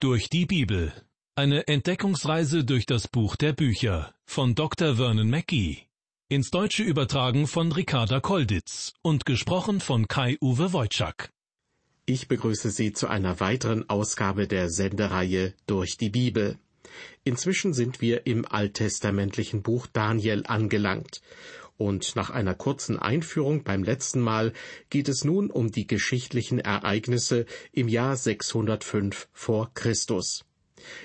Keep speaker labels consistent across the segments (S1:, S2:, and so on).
S1: Durch die Bibel. Eine Entdeckungsreise durch das Buch der Bücher von Dr. Vernon Mackey. Ins Deutsche übertragen von Ricarda Kolditz und gesprochen von Kai-Uwe Wojczak.
S2: Ich begrüße Sie zu einer weiteren Ausgabe der Sendereihe Durch die Bibel. Inzwischen sind wir im alttestamentlichen Buch Daniel angelangt. Und nach einer kurzen Einführung beim letzten Mal geht es nun um die geschichtlichen Ereignisse im Jahr 605 vor Christus.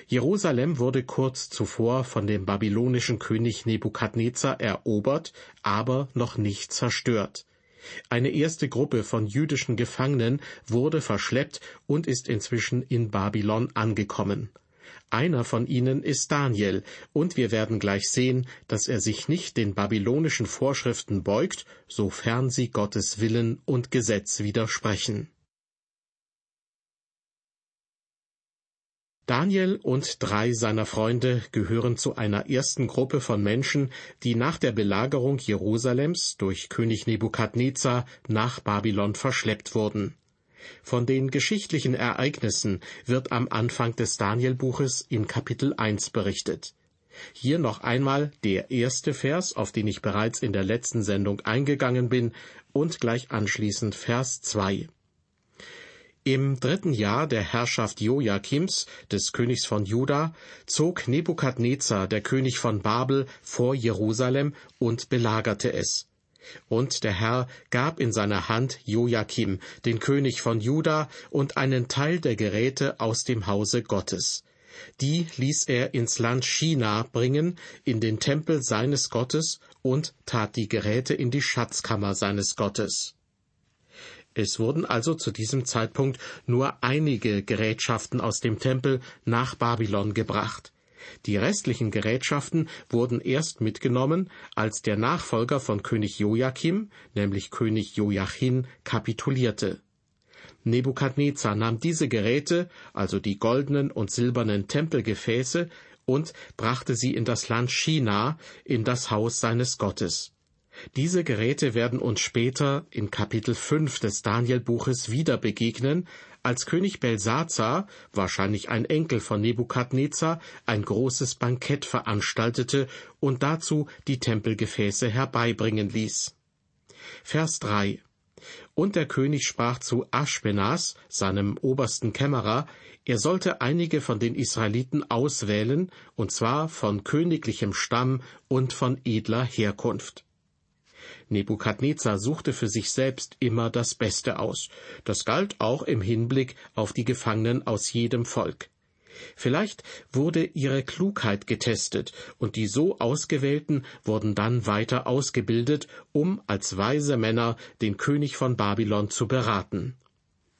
S2: Jerusalem wurde kurz zuvor von dem babylonischen König Nebukadnezar erobert, aber noch nicht zerstört. Eine erste Gruppe von jüdischen Gefangenen wurde verschleppt und ist inzwischen in Babylon angekommen. Einer von ihnen ist Daniel, und wir werden gleich sehen, dass er sich nicht den babylonischen Vorschriften beugt, sofern sie Gottes Willen und Gesetz widersprechen. Daniel und drei seiner Freunde gehören zu einer ersten Gruppe von Menschen, die nach der Belagerung Jerusalems durch König Nebukadnezar nach Babylon verschleppt wurden. Von den geschichtlichen Ereignissen wird am Anfang des Danielbuches in Kapitel 1 berichtet. Hier noch einmal der erste Vers, auf den ich bereits in der letzten Sendung eingegangen bin, und gleich anschließend Vers 2. Im dritten Jahr der Herrschaft Joachims, des Königs von Juda, zog Nebukadnezar, der König von Babel, vor Jerusalem und belagerte es. Und der Herr gab in seine Hand Joachim, den König von Juda, und einen Teil der Geräte aus dem Hause Gottes. Die ließ er ins Land China bringen, in den Tempel seines Gottes, und tat die Geräte in die Schatzkammer seines Gottes. Es wurden also zu diesem Zeitpunkt nur einige Gerätschaften aus dem Tempel nach Babylon gebracht. Die restlichen Gerätschaften wurden erst mitgenommen, als der Nachfolger von König Joachim, nämlich König Joachim, kapitulierte. Nebukadnezar nahm diese Geräte, also die goldenen und silbernen Tempelgefäße, und brachte sie in das Land China, in das Haus seines Gottes. Diese Geräte werden uns später in Kapitel 5 des Danielbuches wieder begegnen, als König Belsazar, wahrscheinlich ein Enkel von Nebukadnezar, ein großes Bankett veranstaltete und dazu die Tempelgefäße herbeibringen ließ. Vers 3 Und der König sprach zu Aschpenas, seinem obersten Kämmerer, er sollte einige von den Israeliten auswählen, und zwar von königlichem Stamm und von edler Herkunft. Nebukadnezar suchte für sich selbst immer das Beste aus. Das galt auch im Hinblick auf die Gefangenen aus jedem Volk. Vielleicht wurde ihre Klugheit getestet, und die so Ausgewählten wurden dann weiter ausgebildet, um als weise Männer den König von Babylon zu beraten.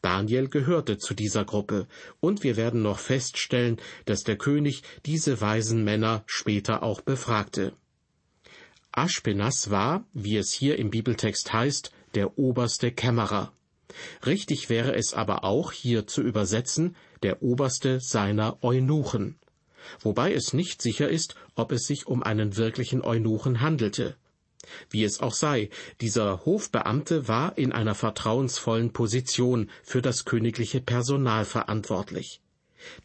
S2: Daniel gehörte zu dieser Gruppe, und wir werden noch feststellen, dass der König diese weisen Männer später auch befragte. Aschpenas war, wie es hier im Bibeltext heißt, der oberste Kämmerer. Richtig wäre es aber auch hier zu übersetzen, der oberste seiner Eunuchen. Wobei es nicht sicher ist, ob es sich um einen wirklichen Eunuchen handelte. Wie es auch sei, dieser Hofbeamte war in einer vertrauensvollen Position für das königliche Personal verantwortlich.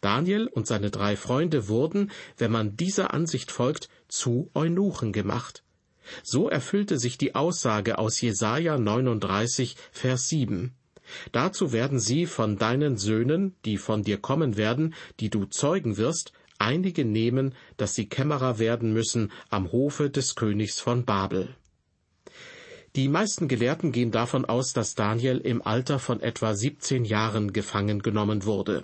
S2: Daniel und seine drei Freunde wurden, wenn man dieser Ansicht folgt, zu Eunuchen gemacht. So erfüllte sich die Aussage aus Jesaja 39, Vers 7. Dazu werden sie von deinen Söhnen, die von dir kommen werden, die du zeugen wirst, einige nehmen, dass sie Kämmerer werden müssen am Hofe des Königs von Babel. Die meisten Gelehrten gehen davon aus, dass Daniel im Alter von etwa 17 Jahren gefangen genommen wurde.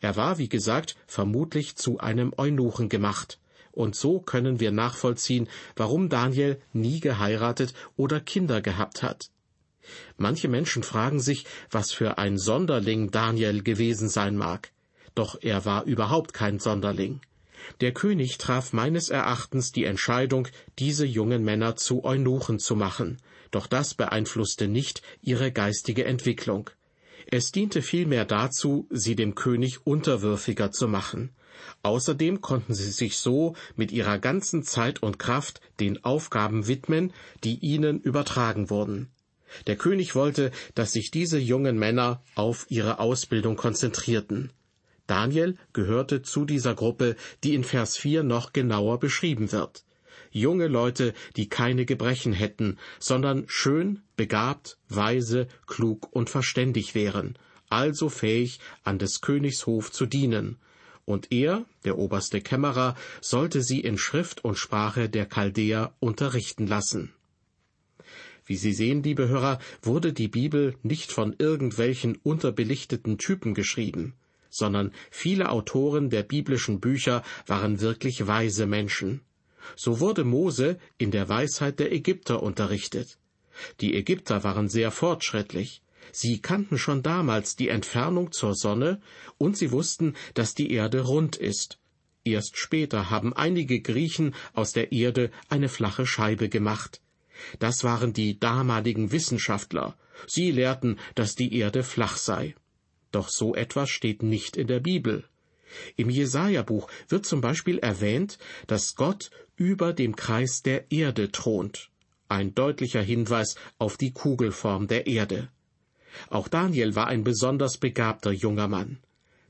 S2: Er war, wie gesagt, vermutlich zu einem Eunuchen gemacht und so können wir nachvollziehen, warum Daniel nie geheiratet oder Kinder gehabt hat. Manche Menschen fragen sich, was für ein Sonderling Daniel gewesen sein mag. Doch er war überhaupt kein Sonderling. Der König traf meines Erachtens die Entscheidung, diese jungen Männer zu Eunuchen zu machen, doch das beeinflusste nicht ihre geistige Entwicklung. Es diente vielmehr dazu, sie dem König unterwürfiger zu machen. Außerdem konnten sie sich so mit ihrer ganzen Zeit und Kraft den Aufgaben widmen, die ihnen übertragen wurden. Der König wollte, dass sich diese jungen Männer auf ihre Ausbildung konzentrierten. Daniel gehörte zu dieser Gruppe, die in Vers 4 noch genauer beschrieben wird. Junge Leute, die keine Gebrechen hätten, sondern schön, begabt, weise, klug und verständig wären, also fähig, an des Königs Hof zu dienen. Und er, der oberste Kämmerer, sollte sie in Schrift und Sprache der Chaldäer unterrichten lassen. Wie Sie sehen, liebe Hörer, wurde die Bibel nicht von irgendwelchen unterbelichteten Typen geschrieben sondern viele Autoren der biblischen Bücher waren wirklich weise Menschen. So wurde Mose in der Weisheit der Ägypter unterrichtet. Die Ägypter waren sehr fortschrittlich. Sie kannten schon damals die Entfernung zur Sonne und sie wussten, dass die Erde rund ist. Erst später haben einige Griechen aus der Erde eine flache Scheibe gemacht. Das waren die damaligen Wissenschaftler. Sie lehrten, dass die Erde flach sei. Doch so etwas steht nicht in der Bibel. Im Jesaja-Buch wird zum Beispiel erwähnt, dass Gott über dem Kreis der Erde thront. Ein deutlicher Hinweis auf die Kugelform der Erde. Auch Daniel war ein besonders begabter junger Mann.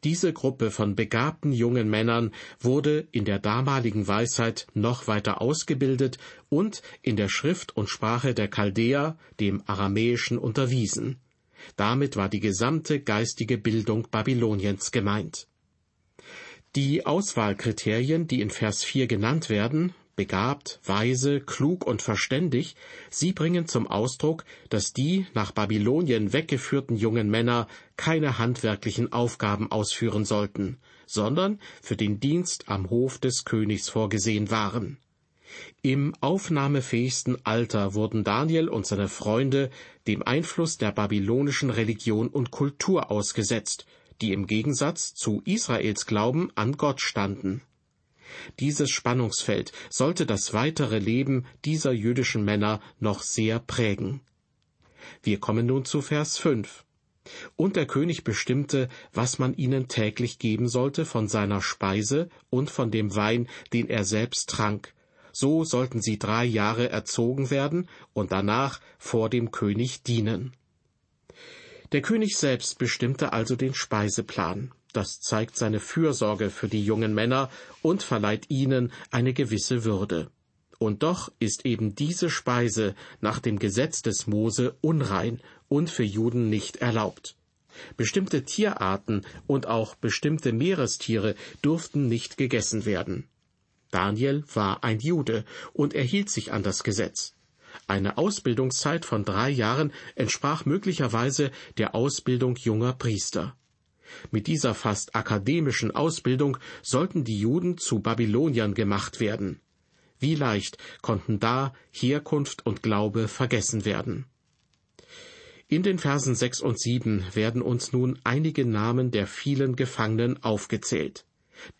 S2: Diese Gruppe von begabten jungen Männern wurde in der damaligen Weisheit noch weiter ausgebildet und in der Schrift und Sprache der Chaldäer, dem Aramäischen, unterwiesen. Damit war die gesamte geistige Bildung Babyloniens gemeint. Die Auswahlkriterien, die in Vers 4 genannt werden, begabt, weise, klug und verständig, sie bringen zum Ausdruck, dass die nach Babylonien weggeführten jungen Männer keine handwerklichen Aufgaben ausführen sollten, sondern für den Dienst am Hof des Königs vorgesehen waren. Im aufnahmefähigsten Alter wurden Daniel und seine Freunde dem Einfluss der babylonischen Religion und Kultur ausgesetzt, die im Gegensatz zu Israels Glauben an Gott standen. Dieses Spannungsfeld sollte das weitere Leben dieser jüdischen Männer noch sehr prägen. Wir kommen nun zu Vers 5. Und der König bestimmte, was man ihnen täglich geben sollte von seiner Speise und von dem Wein, den er selbst trank, so sollten sie drei Jahre erzogen werden und danach vor dem König dienen. Der König selbst bestimmte also den Speiseplan. Das zeigt seine Fürsorge für die jungen Männer und verleiht ihnen eine gewisse Würde. Und doch ist eben diese Speise nach dem Gesetz des Mose unrein und für Juden nicht erlaubt. Bestimmte Tierarten und auch bestimmte Meerestiere durften nicht gegessen werden. Daniel war ein Jude und er hielt sich an das Gesetz. Eine Ausbildungszeit von drei Jahren entsprach möglicherweise der Ausbildung junger Priester. Mit dieser fast akademischen Ausbildung sollten die Juden zu Babyloniern gemacht werden. Wie leicht konnten da Herkunft und Glaube vergessen werden. In den Versen sechs und sieben werden uns nun einige Namen der vielen Gefangenen aufgezählt.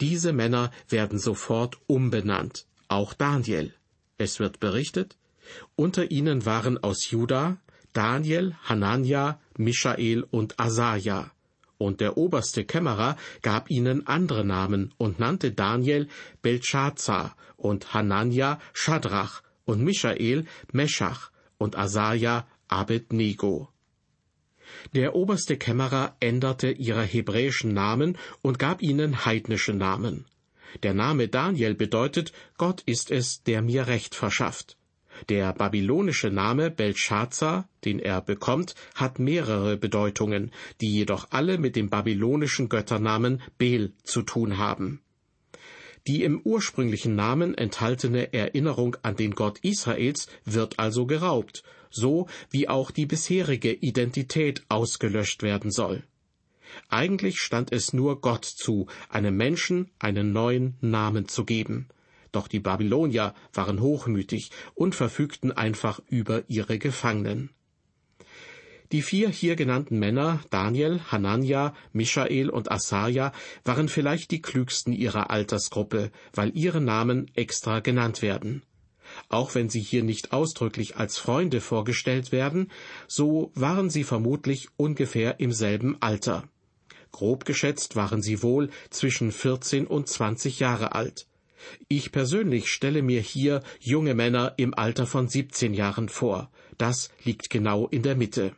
S2: Diese Männer werden sofort umbenannt, auch Daniel. Es wird berichtet, unter ihnen waren aus Juda Daniel, Hanania, Michael und Asaja. Und der oberste Kämmerer gab ihnen andere Namen und nannte Daniel Belshazzar und Hanania Shadrach und Michael Meschach und Asaja Abednego. Der oberste Kämmerer änderte ihre hebräischen Namen und gab ihnen heidnische Namen. Der Name Daniel bedeutet, Gott ist es, der mir Recht verschafft. Der babylonische Name Belshazzar, den er bekommt, hat mehrere Bedeutungen, die jedoch alle mit dem babylonischen Götternamen Bel zu tun haben. Die im ursprünglichen Namen enthaltene Erinnerung an den Gott Israels wird also geraubt, so wie auch die bisherige Identität ausgelöscht werden soll. Eigentlich stand es nur Gott zu, einem Menschen einen neuen Namen zu geben. Doch die Babylonier waren hochmütig und verfügten einfach über ihre Gefangenen. Die vier hier genannten Männer, Daniel, Hanania, Michael und Asaja, waren vielleicht die klügsten ihrer Altersgruppe, weil ihre Namen extra genannt werden. Auch wenn sie hier nicht ausdrücklich als Freunde vorgestellt werden, so waren sie vermutlich ungefähr im selben Alter. Grob geschätzt waren sie wohl zwischen 14 und 20 Jahre alt. Ich persönlich stelle mir hier junge Männer im Alter von 17 Jahren vor. Das liegt genau in der Mitte.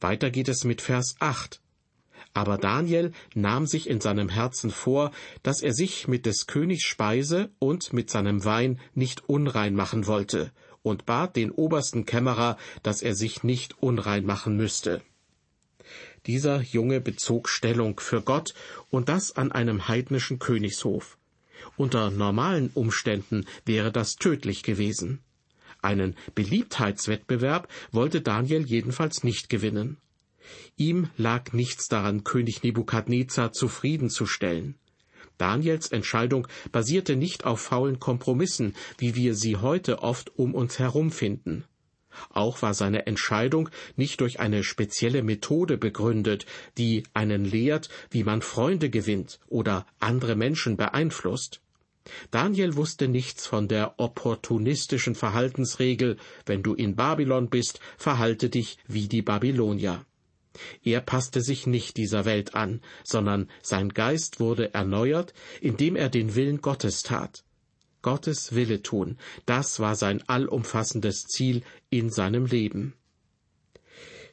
S2: Weiter geht es mit Vers 8. Aber Daniel nahm sich in seinem Herzen vor, dass er sich mit des Königs Speise und mit seinem Wein nicht unrein machen wollte, und bat den obersten Kämmerer, dass er sich nicht unrein machen müsste. Dieser Junge bezog Stellung für Gott und das an einem heidnischen Königshof. Unter normalen Umständen wäre das tödlich gewesen. Einen Beliebtheitswettbewerb wollte Daniel jedenfalls nicht gewinnen. Ihm lag nichts daran, König Nebukadnezar zufriedenzustellen. Daniels Entscheidung basierte nicht auf faulen Kompromissen, wie wir sie heute oft um uns herum finden. Auch war seine Entscheidung nicht durch eine spezielle Methode begründet, die einen lehrt, wie man Freunde gewinnt oder andere Menschen beeinflusst. Daniel wusste nichts von der opportunistischen Verhaltensregel, wenn du in Babylon bist, verhalte dich wie die Babylonier. Er passte sich nicht dieser Welt an, sondern sein Geist wurde erneuert, indem er den Willen Gottes tat. Gottes Wille tun, das war sein allumfassendes Ziel in seinem Leben.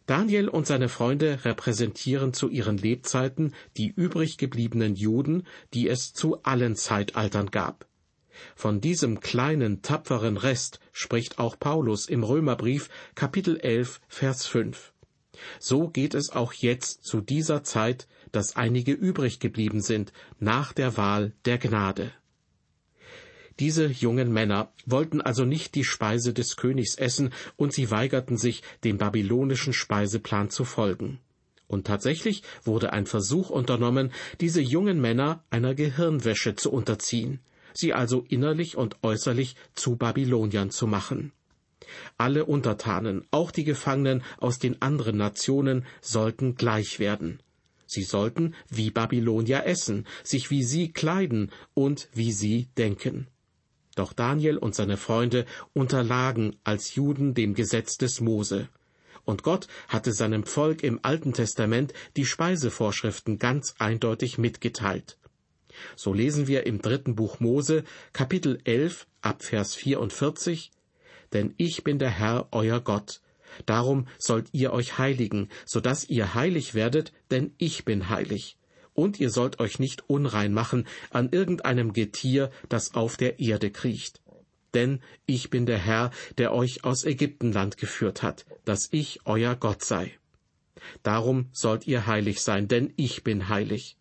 S2: Daniel und seine Freunde repräsentieren zu ihren Lebzeiten die übrig gebliebenen Juden, die es zu allen Zeitaltern gab. Von diesem kleinen, tapferen Rest spricht auch Paulus im Römerbrief Kapitel 11, Vers 5. So geht es auch jetzt zu dieser Zeit, dass einige übrig geblieben sind nach der Wahl der Gnade. Diese jungen Männer wollten also nicht die Speise des Königs essen, und sie weigerten sich, dem babylonischen Speiseplan zu folgen. Und tatsächlich wurde ein Versuch unternommen, diese jungen Männer einer Gehirnwäsche zu unterziehen, sie also innerlich und äußerlich zu Babyloniern zu machen. Alle Untertanen, auch die Gefangenen aus den anderen Nationen, sollten gleich werden. Sie sollten wie Babylonier essen, sich wie sie kleiden und wie sie denken. Doch Daniel und seine Freunde unterlagen als Juden dem Gesetz des Mose. Und Gott hatte seinem Volk im Alten Testament die Speisevorschriften ganz eindeutig mitgeteilt. So lesen wir im dritten Buch Mose, Kapitel 11, ab Vers 44, Denn ich bin der Herr, euer Gott. Darum sollt ihr euch heiligen, so dass ihr heilig werdet, denn ich bin heilig und ihr sollt euch nicht unrein machen an irgendeinem Getier, das auf der Erde kriecht. Denn ich bin der Herr, der euch aus Ägyptenland geführt hat, dass ich euer Gott sei. Darum sollt ihr heilig sein, denn ich bin heilig.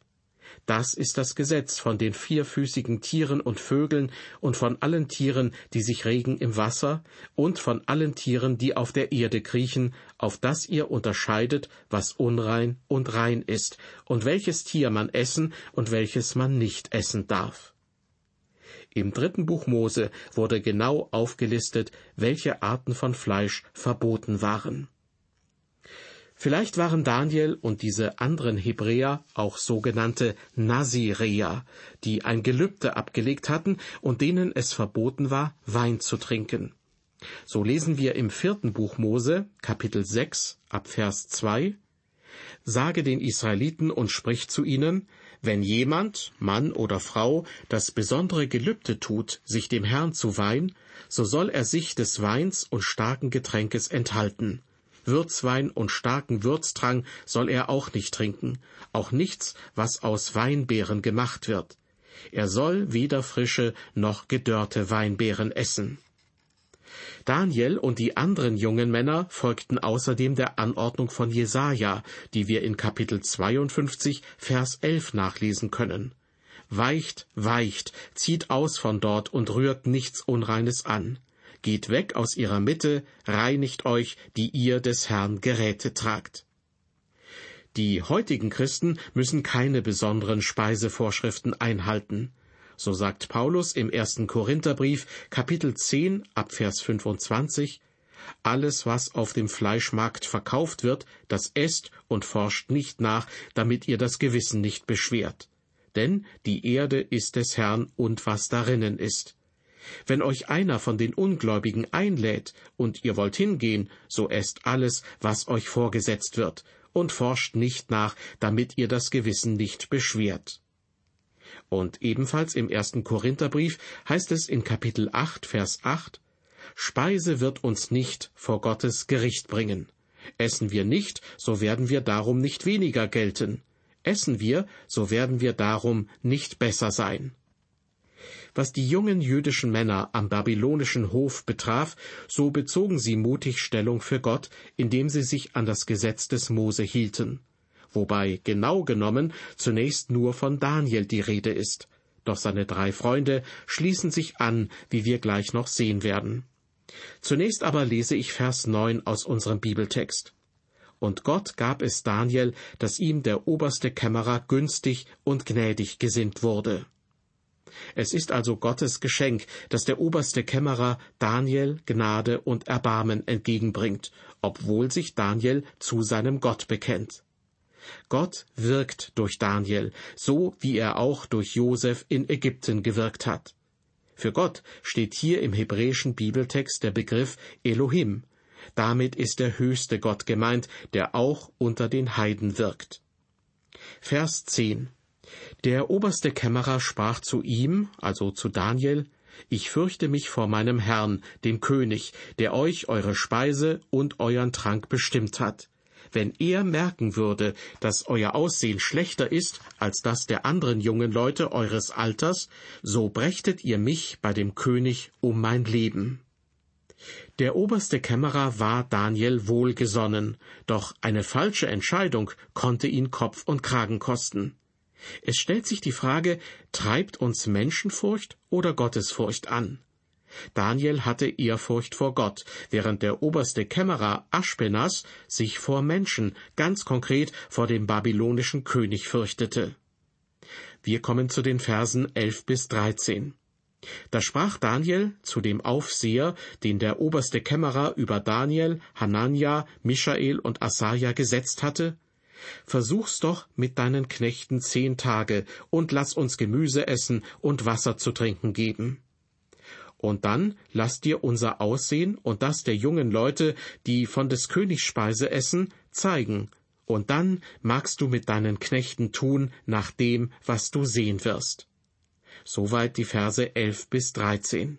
S2: Das ist das Gesetz von den vierfüßigen Tieren und Vögeln und von allen Tieren, die sich regen im Wasser, und von allen Tieren, die auf der Erde kriechen, auf das ihr unterscheidet, was unrein und rein ist, und welches Tier man essen und welches man nicht essen darf. Im dritten Buch Mose wurde genau aufgelistet, welche Arten von Fleisch verboten waren. Vielleicht waren Daniel und diese anderen Hebräer auch sogenannte Nazireer, die ein Gelübde abgelegt hatten und denen es verboten war, Wein zu trinken. So lesen wir im vierten Buch Mose, Kapitel 6, ab Vers 2, Sage den Israeliten und sprich zu ihnen, wenn jemand, Mann oder Frau, das besondere Gelübde tut, sich dem Herrn zu weihen, so soll er sich des Weins und starken Getränkes enthalten Würzwein und starken Würztrang soll er auch nicht trinken, auch nichts, was aus Weinbeeren gemacht wird. Er soll weder frische noch gedörrte Weinbeeren essen. Daniel und die anderen jungen Männer folgten außerdem der Anordnung von Jesaja, die wir in Kapitel 52, Vers 11 nachlesen können. Weicht, weicht, zieht aus von dort und rührt nichts Unreines an. Geht weg aus ihrer Mitte, reinigt euch, die ihr des Herrn Geräte tragt. Die heutigen Christen müssen keine besonderen Speisevorschriften einhalten. So sagt Paulus im ersten Korintherbrief, Kapitel 10, Abvers 25, alles, was auf dem Fleischmarkt verkauft wird, das esst und forscht nicht nach, damit ihr das Gewissen nicht beschwert. Denn die Erde ist des Herrn und was darinnen ist. Wenn euch einer von den Ungläubigen einlädt und ihr wollt hingehen, so esst alles, was euch vorgesetzt wird, und forscht nicht nach, damit ihr das Gewissen nicht beschwert. Und ebenfalls im ersten Korintherbrief heißt es in Kapitel 8, Vers 8, Speise wird uns nicht vor Gottes Gericht bringen. Essen wir nicht, so werden wir darum nicht weniger gelten. Essen wir, so werden wir darum nicht besser sein. Was die jungen jüdischen Männer am babylonischen Hof betraf, so bezogen sie mutig Stellung für Gott, indem sie sich an das Gesetz des Mose hielten. Wobei genau genommen zunächst nur von Daniel die Rede ist. Doch seine drei Freunde schließen sich an, wie wir gleich noch sehen werden. Zunächst aber lese ich Vers 9 aus unserem Bibeltext. Und Gott gab es Daniel, dass ihm der oberste Kämmerer günstig und gnädig gesinnt wurde. Es ist also Gottes Geschenk, dass der oberste Kämmerer Daniel Gnade und Erbarmen entgegenbringt, obwohl sich Daniel zu seinem Gott bekennt. Gott wirkt durch Daniel, so wie er auch durch Josef in Ägypten gewirkt hat. Für Gott steht hier im hebräischen Bibeltext der Begriff Elohim. Damit ist der höchste Gott gemeint, der auch unter den Heiden wirkt. Vers 10 der oberste Kämmerer sprach zu ihm, also zu Daniel, Ich fürchte mich vor meinem Herrn, dem König, der euch eure Speise und euren Trank bestimmt hat. Wenn er merken würde, dass euer Aussehen schlechter ist als das der anderen jungen Leute eures Alters, so brächtet ihr mich bei dem König um mein Leben. Der oberste Kämmerer war Daniel wohlgesonnen, doch eine falsche Entscheidung konnte ihn Kopf und Kragen kosten. Es stellt sich die Frage, treibt uns Menschenfurcht oder Gottesfurcht an? Daniel hatte Ehrfurcht vor Gott, während der oberste Kämmerer Aschpenas sich vor Menschen, ganz konkret vor dem babylonischen König fürchtete. Wir kommen zu den Versen elf bis dreizehn. Da sprach Daniel zu dem Aufseher, den der oberste Kämmerer über Daniel, Hanania, Michael und Asaja gesetzt hatte, Versuch's doch mit deinen Knechten zehn Tage und lass uns Gemüse essen und Wasser zu trinken geben. Und dann lass dir unser Aussehen und das der jungen Leute, die von des Königs Speise essen, zeigen, und dann magst du mit deinen Knechten tun nach dem, was du sehen wirst. Soweit die Verse elf bis dreizehn.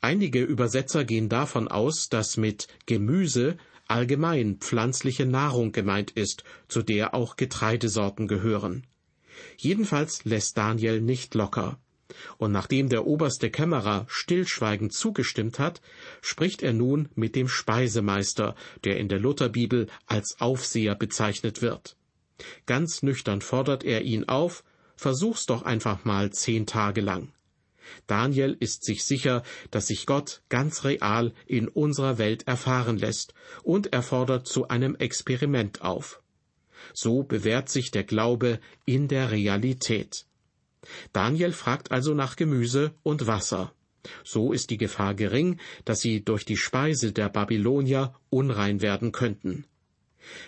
S2: Einige Übersetzer gehen davon aus, dass mit Gemüse allgemein pflanzliche Nahrung gemeint ist, zu der auch Getreidesorten gehören. Jedenfalls lässt Daniel nicht locker. Und nachdem der oberste Kämmerer stillschweigend zugestimmt hat, spricht er nun mit dem Speisemeister, der in der Lutherbibel als Aufseher bezeichnet wird. Ganz nüchtern fordert er ihn auf, versuch's doch einfach mal zehn Tage lang. Daniel ist sich sicher, dass sich Gott ganz real in unserer Welt erfahren lässt, und er fordert zu einem Experiment auf. So bewährt sich der Glaube in der Realität. Daniel fragt also nach Gemüse und Wasser. So ist die Gefahr gering, dass sie durch die Speise der Babylonier unrein werden könnten.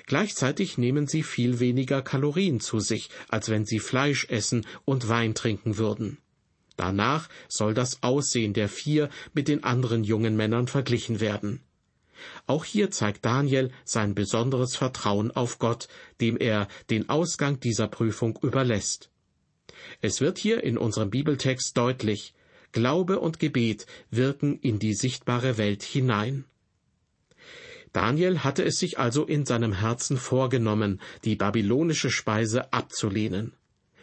S2: Gleichzeitig nehmen sie viel weniger Kalorien zu sich, als wenn sie Fleisch essen und Wein trinken würden. Danach soll das Aussehen der vier mit den anderen jungen Männern verglichen werden. Auch hier zeigt Daniel sein besonderes Vertrauen auf Gott, dem er den Ausgang dieser Prüfung überlässt. Es wird hier in unserem Bibeltext deutlich, Glaube und Gebet wirken in die sichtbare Welt hinein. Daniel hatte es sich also in seinem Herzen vorgenommen, die babylonische Speise abzulehnen.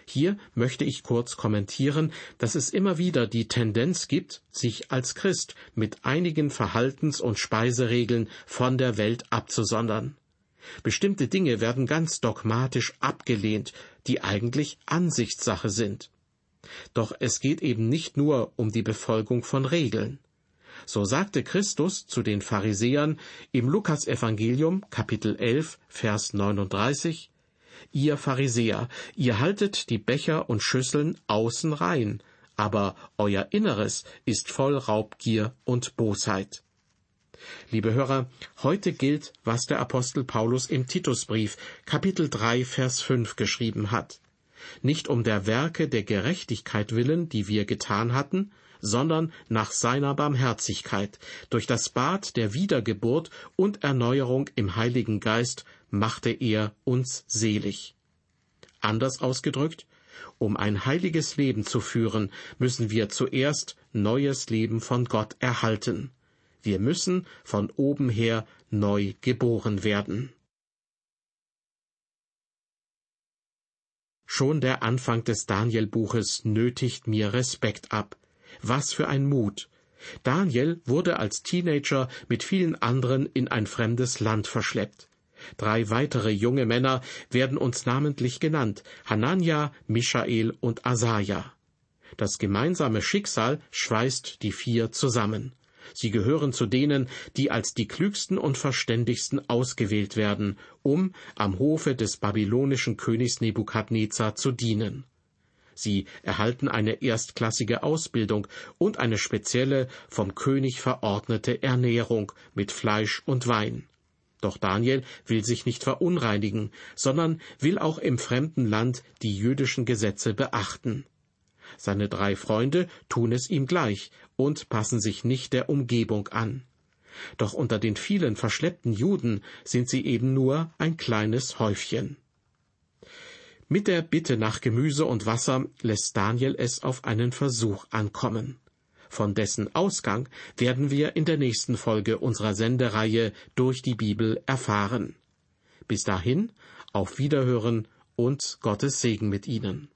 S2: Hier möchte ich kurz kommentieren, dass es immer wieder die Tendenz gibt, sich als Christ mit einigen Verhaltens- und Speiseregeln von der Welt abzusondern. Bestimmte Dinge werden ganz dogmatisch abgelehnt, die eigentlich Ansichtssache sind. Doch es geht eben nicht nur um die Befolgung von Regeln. So sagte Christus zu den Pharisäern im Lukasevangelium Kapitel 11 Vers 39 Ihr Pharisäer, ihr haltet die Becher und Schüsseln außen rein, aber euer Inneres ist voll Raubgier und Bosheit. Liebe Hörer, heute gilt, was der Apostel Paulus im Titusbrief Kapitel 3 Vers 5 geschrieben hat. Nicht um der Werke der Gerechtigkeit willen, die wir getan hatten, sondern nach seiner Barmherzigkeit, durch das Bad der Wiedergeburt und Erneuerung im Heiligen Geist machte er uns selig. Anders ausgedrückt, um ein heiliges Leben zu führen, müssen wir zuerst neues Leben von Gott erhalten. Wir müssen von oben her neu geboren werden. Schon der Anfang des Daniel-Buches nötigt mir Respekt ab. Was für ein Mut! Daniel wurde als Teenager mit vielen anderen in ein fremdes Land verschleppt. Drei weitere junge Männer werden uns namentlich genannt, Hanania, Michael und Asaja. Das gemeinsame Schicksal schweißt die vier zusammen. Sie gehören zu denen, die als die klügsten und verständigsten ausgewählt werden, um am Hofe des babylonischen Königs Nebukadnezar zu dienen. Sie erhalten eine erstklassige Ausbildung und eine spezielle vom König verordnete Ernährung mit Fleisch und Wein. Doch Daniel will sich nicht verunreinigen, sondern will auch im fremden Land die jüdischen Gesetze beachten. Seine drei Freunde tun es ihm gleich und passen sich nicht der Umgebung an. Doch unter den vielen verschleppten Juden sind sie eben nur ein kleines Häufchen. Mit der Bitte nach Gemüse und Wasser lässt Daniel es auf einen Versuch ankommen. Von dessen Ausgang werden wir in der nächsten Folge unserer Sendereihe durch die Bibel erfahren. Bis dahin, auf Wiederhören und Gottes Segen mit Ihnen.